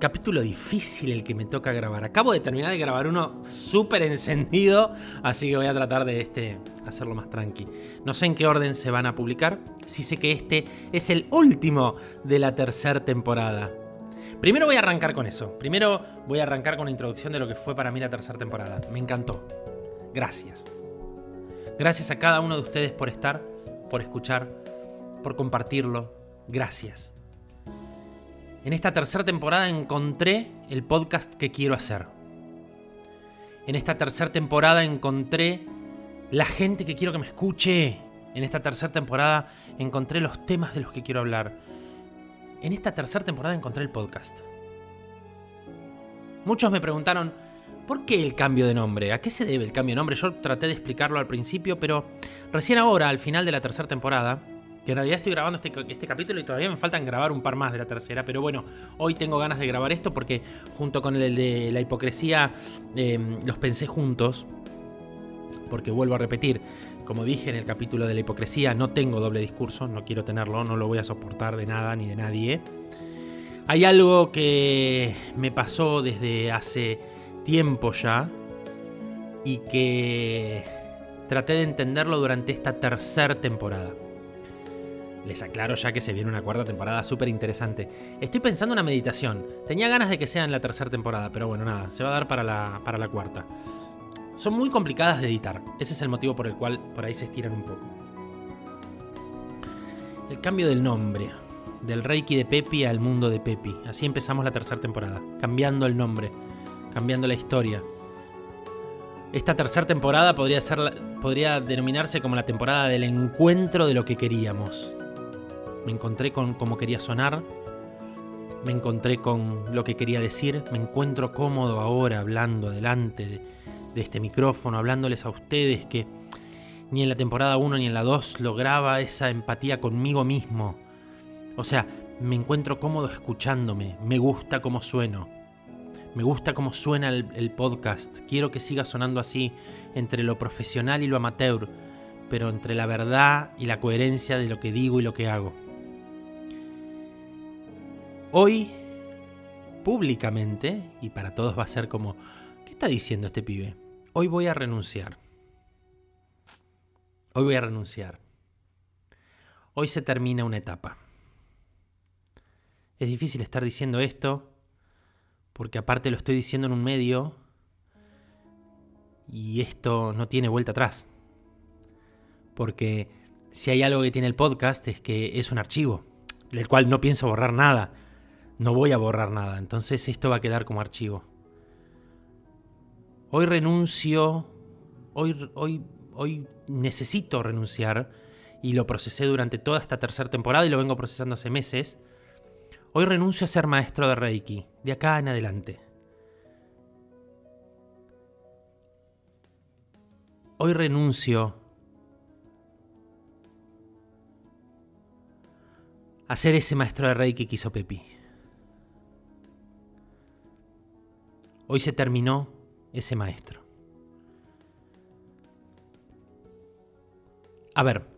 capítulo difícil el que me toca grabar. Acabo de terminar de grabar uno súper encendido, así que voy a tratar de este hacerlo más tranqui. No sé en qué orden se van a publicar, sí sé que este es el último de la tercera temporada. Primero voy a arrancar con eso. Primero voy a arrancar con la introducción de lo que fue para mí la tercera temporada. Me encantó. Gracias. Gracias a cada uno de ustedes por estar, por escuchar, por compartirlo. Gracias. En esta tercera temporada encontré el podcast que quiero hacer. En esta tercera temporada encontré la gente que quiero que me escuche. En esta tercera temporada encontré los temas de los que quiero hablar. En esta tercera temporada encontré el podcast. Muchos me preguntaron, ¿por qué el cambio de nombre? ¿A qué se debe el cambio de nombre? Yo traté de explicarlo al principio, pero recién ahora, al final de la tercera temporada, en realidad estoy grabando este, este, capítulo y todavía me faltan grabar un par más de la tercera, pero bueno, hoy tengo ganas de grabar esto porque junto con el de la hipocresía em, los pensé juntos, porque vuelvo a repetir, como dije en el capítulo de la hipocresía, no tengo doble discurso, no quiero tenerlo, no lo voy a soportar de nada ni de nadie. Hay algo que me pasó desde hace tiempo ya y que traté de entenderlo durante esta tercera temporada. Les aclaro ya que se viene una cuarta temporada súper interesante. Estoy pensando en una meditación. Tenía ganas de que sea en la tercera temporada, pero bueno, nada, se va a dar para la, para la cuarta. Son muy complicadas de editar. Ese es el motivo por el cual por ahí se estiran un poco. El cambio del nombre. Del Reiki de Pepi al mundo de Pepi. Así empezamos la tercera temporada. Cambiando el nombre. Cambiando la historia. Esta tercera temporada podría, ser, podría denominarse como la temporada del encuentro de lo que queríamos me encontré con cómo quería sonar, me encontré con lo que quería decir, me encuentro cómodo ahora hablando delante de, este micrófono, hablándoles a ustedes que ni en la temporada 1 ni en la 2 lograba esa empatía conmigo mismo. O sea, me encuentro cómodo escuchándome, me gusta cómo sueno, me gusta cómo suena el, podcast, quiero que siga sonando así entre lo profesional y lo amateur, pero entre la verdad y la coherencia de lo que digo y lo que hago. Hoy, públicamente, y para todos va a ser como, ¿qué está diciendo este pibe? Hoy voy a renunciar. Hoy voy a renunciar. Hoy se termina una etapa. Es difícil estar diciendo esto, porque aparte lo estoy diciendo en un medio y esto no tiene vuelta atrás. Porque si hay algo que tiene el podcast es que es un archivo, del cual no pienso borrar nada no voy a borrar nada, entonces esto va a quedar como archivo. Hoy renuncio, hoy, hoy, hoy necesito renunciar y lo procesé durante toda esta tercera temporada y lo vengo procesando hace meses. Hoy renuncio a ser maestro de Reiki, de acá en adelante. Hoy renuncio a ser ese maestro de Reiki que hizo Pepi. Hoy se terminó ese maestro. A ver,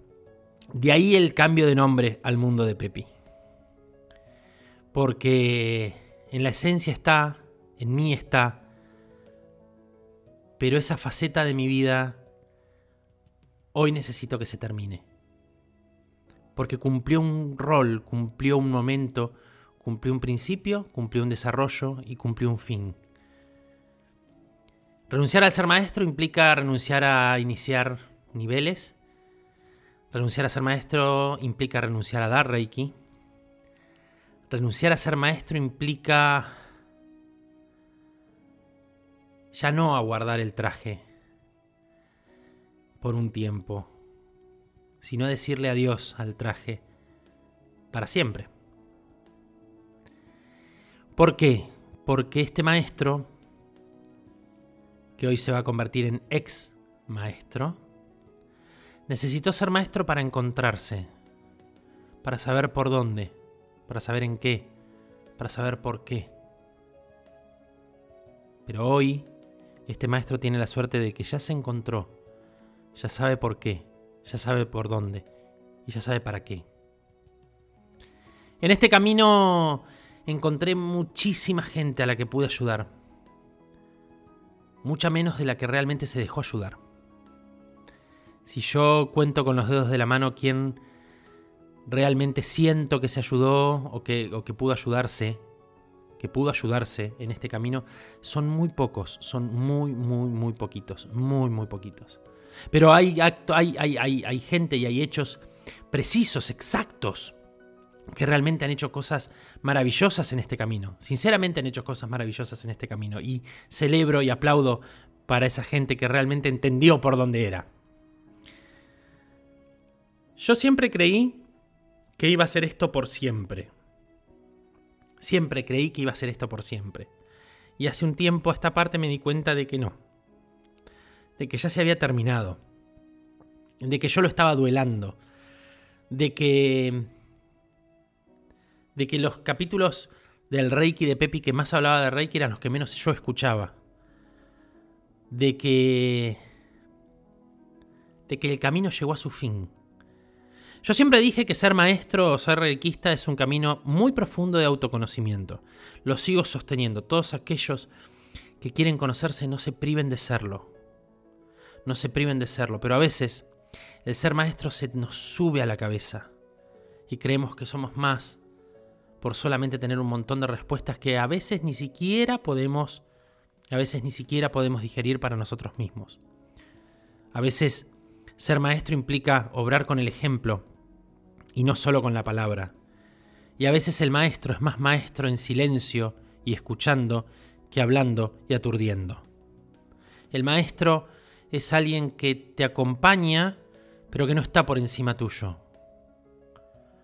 de ahí el cambio de nombre al mundo de Pepi. Porque en la esencia está, en mí está, pero esa faceta de mi vida hoy necesito que se termine. Porque cumplió un rol, cumplió un momento, cumplió un principio, cumplió un desarrollo y cumplió un fin. Renunciar al ser maestro implica renunciar a iniciar niveles. Renunciar a ser maestro implica renunciar a dar Reiki. Renunciar a ser maestro implica ya no aguardar el traje por un tiempo, sino decirle adiós al traje para siempre. ¿Por qué? Porque este maestro que hoy se va a convertir en ex maestro, necesitó ser maestro para encontrarse, para saber por dónde, para saber en qué, para saber por qué. Pero hoy este maestro tiene la suerte de que ya se encontró, ya sabe por qué, ya sabe por dónde y ya sabe para qué. En este camino encontré muchísima gente a la que pude ayudar. Mucha menos de la que realmente se dejó ayudar. Si yo cuento con los dedos de la mano quién realmente siento que se ayudó o que, o que pudo ayudarse, que pudo ayudarse en este camino, son muy pocos, son muy, muy, muy poquitos, muy, muy poquitos. Pero hay, hay, hay, hay, gente y hay hechos precisos, exactos, que realmente han hecho cosas maravillosas en este camino. Sinceramente han hecho cosas maravillosas en este camino. Y celebro y aplaudo para esa gente que realmente entendió por dónde era. Yo siempre creí que iba a ser esto por siempre. Siempre creí que iba a ser esto por siempre. Y hace un tiempo a esta parte me di cuenta de que no. De que ya se había terminado. De que yo lo estaba duelando. De que de que los capítulos del Reiki de Pepi que más hablaba de Reiki eran los que menos yo escuchaba. De que. de que el camino llegó a su fin. Yo siempre dije que ser maestro o ser reikista es un camino muy profundo de autoconocimiento. Lo sigo sosteniendo. Todos aquellos que quieren conocerse no se priven de serlo. No se priven de serlo. Pero a veces el ser maestro se nos sube a la cabeza y creemos que somos más por solamente tener un montón de respuestas que a veces ni siquiera podemos, a veces ni siquiera podemos digerir para nosotros mismos. A veces ser maestro implica obrar con el ejemplo y no solo con la palabra. Y a veces el maestro es más maestro en silencio y escuchando que hablando y aturdiendo. El maestro es alguien que te acompaña, pero que no está por encima tuyo.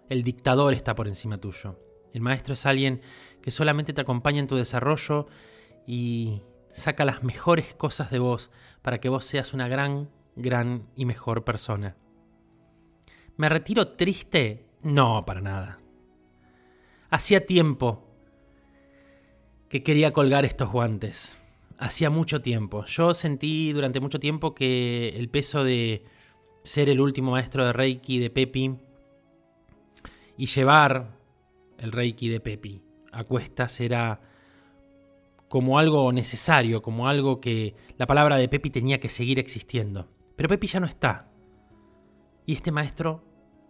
El dictador está por encima tuyo. El maestro es alguien que solamente te acompaña en tu desarrollo y saca las mejores cosas de vos para que vos seas una gran, gran y mejor persona. ¿Me retiro triste? No, para nada. Hacía tiempo que quería colgar estos guantes. Hacía mucho tiempo. Yo sentí durante mucho tiempo que el peso de ser el último maestro de Reiki de Pepi y llevar el Reiki de Pepi a cuestas era como algo necesario, como algo que la palabra de Pepi tenía que seguir existiendo. Pero Pepi ya no está. Y este maestro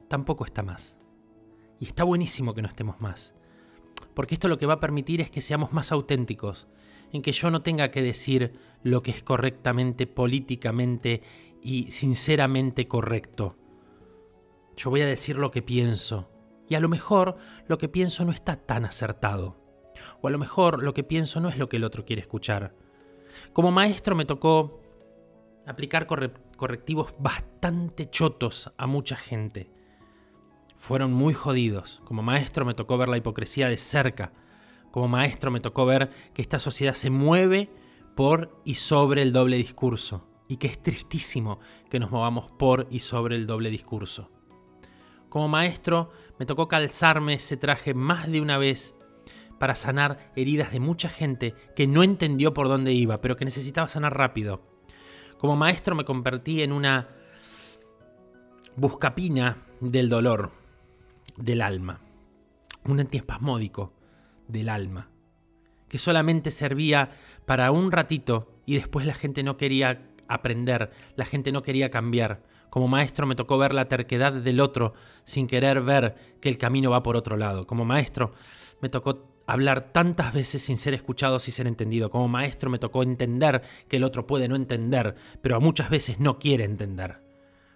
tampoco está más. Y está buenísimo que no estemos más. Porque esto lo que va a permitir es que seamos más auténticos, en que yo no tenga que decir lo que es correctamente, políticamente y sinceramente correcto. Yo voy a decir lo que pienso, y a lo mejor lo que pienso no está tan acertado. O a lo mejor lo que pienso no es lo que el otro quiere escuchar. Como maestro me tocó aplicar correctivos bastante chotos a mucha gente. Fueron muy jodidos. Como maestro me tocó ver la hipocresía de cerca. Como maestro me tocó ver que esta sociedad se mueve por y sobre el doble discurso. Y que es tristísimo que nos movamos por y sobre el doble discurso. Como maestro me tocó calzarme ese traje más de una vez para sanar heridas de mucha gente que no entendió por dónde iba, pero que necesitaba sanar rápido. Como maestro me convertí en una buscapina del dolor, del alma, un antiespasmódico del alma, que solamente servía para un ratito y después la gente no quería aprender, la gente no quería cambiar, como maestro me tocó ver la terquedad del otro sin querer ver que el camino va por otro lado. Como maestro me tocó hablar tantas veces sin ser escuchado, sin ser entendido. Como maestro me tocó entender que el otro puede no entender, pero muchas veces no quiere entender.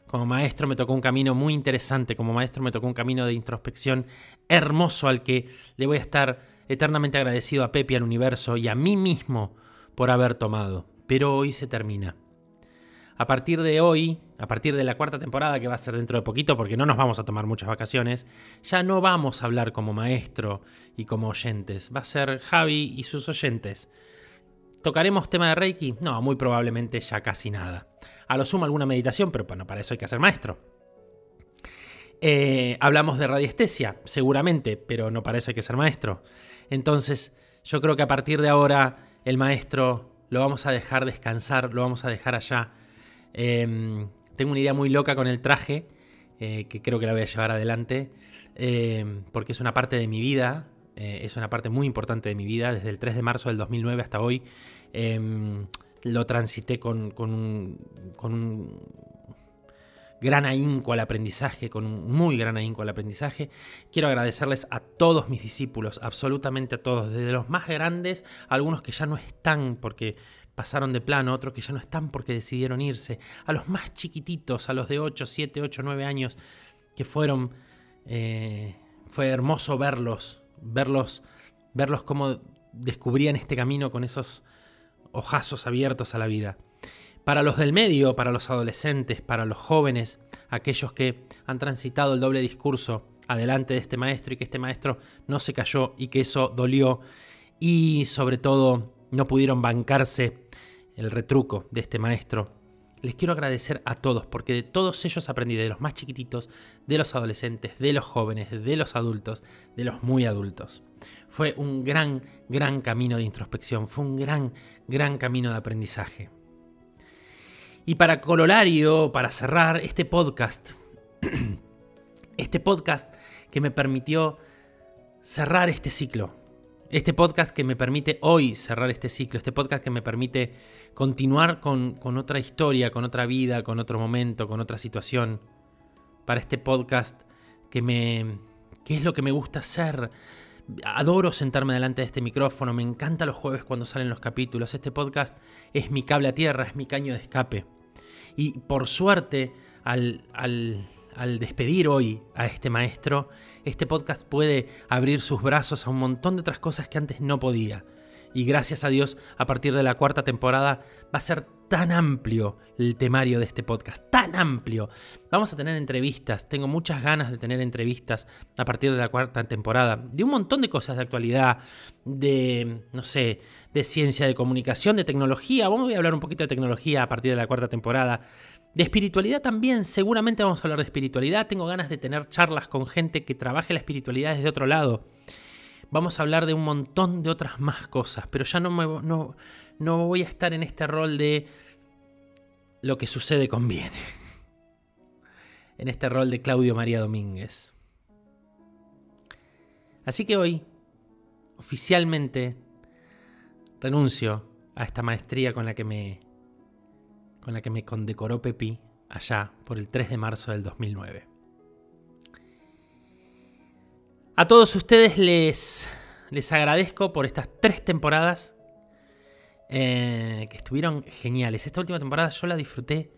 Como maestro me tocó un camino muy interesante, como maestro me tocó un camino de introspección hermoso al que le voy a estar eternamente agradecido a Pepe, al universo y a mí mismo por haber tomado. Pero hoy se termina. A partir de hoy, a partir de la cuarta temporada, que va a ser dentro de poquito, porque no nos vamos a tomar muchas vacaciones, ya no vamos a hablar como maestro y como oyentes. Va a ser Javi y sus oyentes. ¿Tocaremos tema de Reiki? No, muy probablemente ya casi nada. A lo sumo alguna meditación, pero bueno, para eso hay que ser maestro. Eh, hablamos de radiestesia, seguramente, pero no para eso hay que ser maestro. Entonces, yo creo que a partir de ahora el maestro lo vamos a dejar descansar, lo vamos a dejar allá Em, tengo una idea muy loca con el traje, eh, que creo que la voy a llevar adelante, em, porque es una parte de mi vida eh, es una parte muy importante de mi vida, desde el 3 de marzo del 2009 hasta hoy. Em, lo transité con, con, un, gran ahínco al aprendizaje, con un muy gran ahínco al aprendizaje. Quiero agradecerles a todos mis discípulos, absolutamente a todos, desde los más grandes, algunos que ya no están porque pasaron de plano, otros que ya no están porque decidieron irse, a los más chiquititos, a los de 8, 7, 8, 9 años, que fueron... Eh, fue hermoso verlos, verlos, verlos cómo descubrían este camino con esos ojazos abiertos a la vida. Para los del medio, para los adolescentes, para los jóvenes, aquellos que han transitado el doble discurso adelante de este maestro y que este maestro no se cayó y que eso dolió y sobre todo no pudieron bancarse el retruco de este maestro. Les quiero agradecer a todos porque de todos ellos aprendí, de los más chiquititos, de los adolescentes, de los jóvenes, de los adultos, de los muy adultos. Fue un gran, gran camino de introspección, fue un gran, gran camino de aprendizaje. Y para cololario, para cerrar este podcast, este podcast que me permitió cerrar este ciclo, este podcast que me permite hoy cerrar este ciclo, este podcast que me permite continuar con, otra historia, con otra vida, con otro momento, con otra situación, para este podcast que me... que es lo que me gusta hacer. Adoro sentarme delante de este micrófono, me encanta los jueves cuando salen los capítulos. Este podcast es mi cable a tierra, es mi caño de escape. Y por suerte, al, al al despedir hoy a este maestro, este podcast puede abrir sus brazos a un montón de otras cosas que antes no podía. Y gracias a Dios, a partir de la cuarta temporada va a ser tan amplio el temario de este podcast, tan amplio. Vamos a tener entrevistas, tengo muchas ganas de tener entrevistas a partir de la cuarta temporada, de un montón de cosas de actualidad, de, no sé, de ciencia de comunicación, de tecnología. Vamos a hablar un poquito de tecnología a partir de la cuarta temporada. De espiritualidad también, seguramente vamos a hablar de espiritualidad. Tengo ganas de tener charlas con gente que trabaje la espiritualidad desde otro lado. Vamos a hablar de un montón de otras más cosas, pero ya no, no, no voy a estar en este rol de lo que sucede conviene. En este rol de Claudio María Domínguez. Así que hoy, oficialmente, renuncio a esta maestría con la que me con la que me condecoró Pepi allá por el 3 de marzo del 2009. A todos ustedes les, les agradezco por estas tres temporadas eh, que estuvieron geniales. Esta última temporada yo la disfruté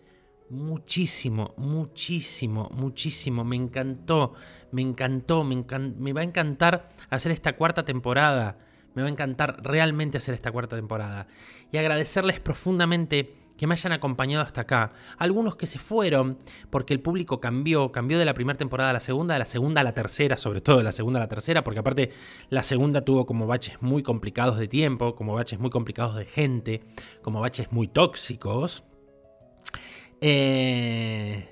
muchísimo, muchísimo, muchísimo. Me encantó, me encantó, me, me va a encantar hacer esta cuarta temporada. Me va a encantar realmente hacer esta cuarta temporada. Y agradecerles profundamente que me hayan acompañado hasta acá. Algunos que se fueron porque el público cambió, cambió de la primera temporada a la segunda, de la segunda a la tercera, sobre todo de la segunda a la tercera, porque aparte la segunda tuvo como baches muy complicados de tiempo, como baches muy complicados de gente, como baches muy tóxicos. Eh,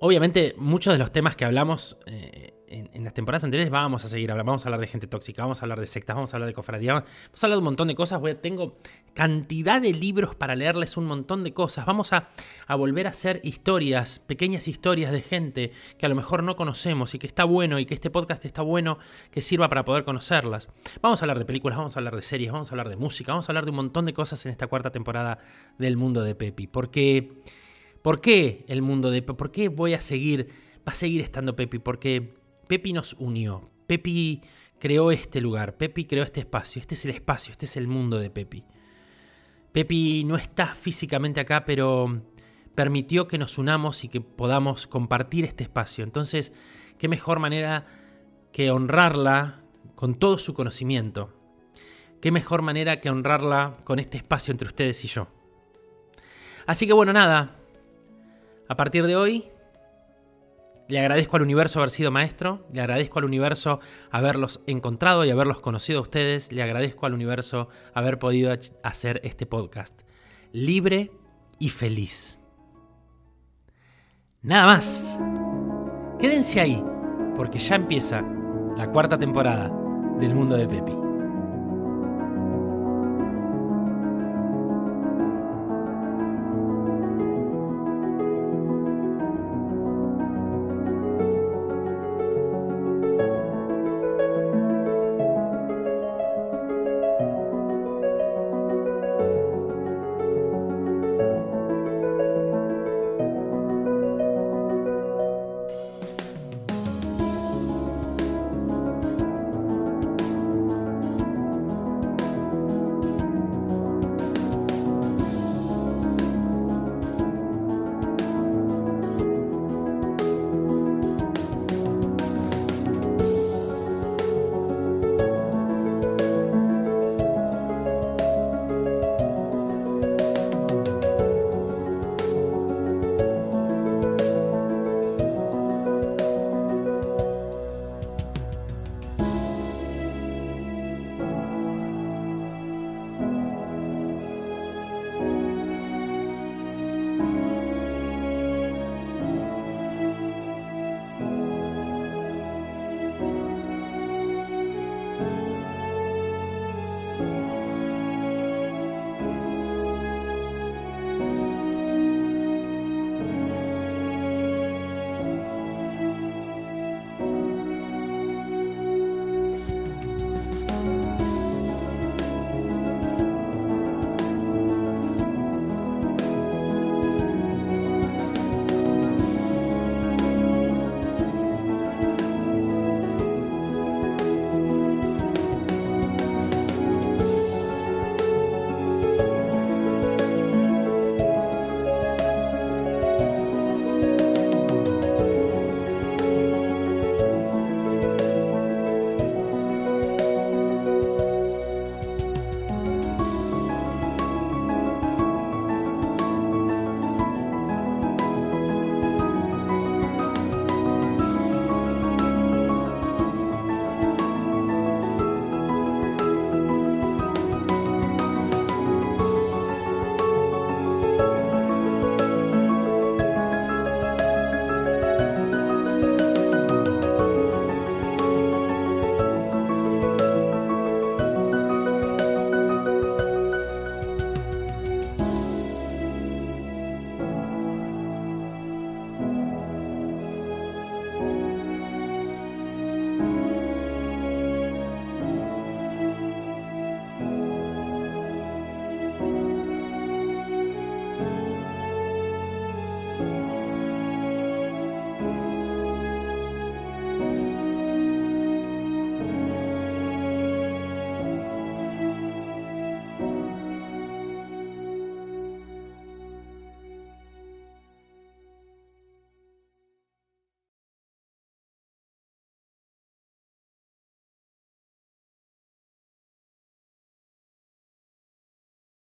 obviamente muchos de los temas que hablamos... Eh, en, las temporadas anteriores vamos a seguir hablando, vamos a hablar de gente tóxica, vamos a hablar de sectas, vamos a hablar de cofradía, vamos a hablar de un montón de cosas. tengo cantidad de libros para leerles un montón de cosas. Vamos a, volver a hacer historias, pequeñas historias de gente que a lo mejor no conocemos y que está bueno y que este podcast está bueno que sirva para poder conocerlas. Vamos a hablar de películas, vamos a hablar de series, vamos a hablar de música, vamos a hablar de un montón de cosas en esta cuarta temporada del mundo de Pepi. Porque, ¿Por qué el mundo de Pepi? ¿Por qué voy a seguir, va a seguir estando Pepi? Porque Pepi nos unió. Pepi creó este lugar, Pepi creó este espacio, este es el espacio, este es el mundo de Pepi. Pepi no está físicamente acá, pero permitió que nos unamos y que podamos compartir este espacio. Entonces, qué mejor manera que honrarla con todo su conocimiento. Qué mejor manera que honrarla con este espacio entre ustedes y yo. Así que bueno, nada. A partir de hoy le agradezco al universo haber sido maestro, le agradezco al universo haberlos encontrado y haberlos conocido a ustedes, le agradezco al universo haber podido hacer este podcast. Libre y feliz. Nada más. Quédense ahí, porque ya empieza la cuarta temporada del mundo de Pepi.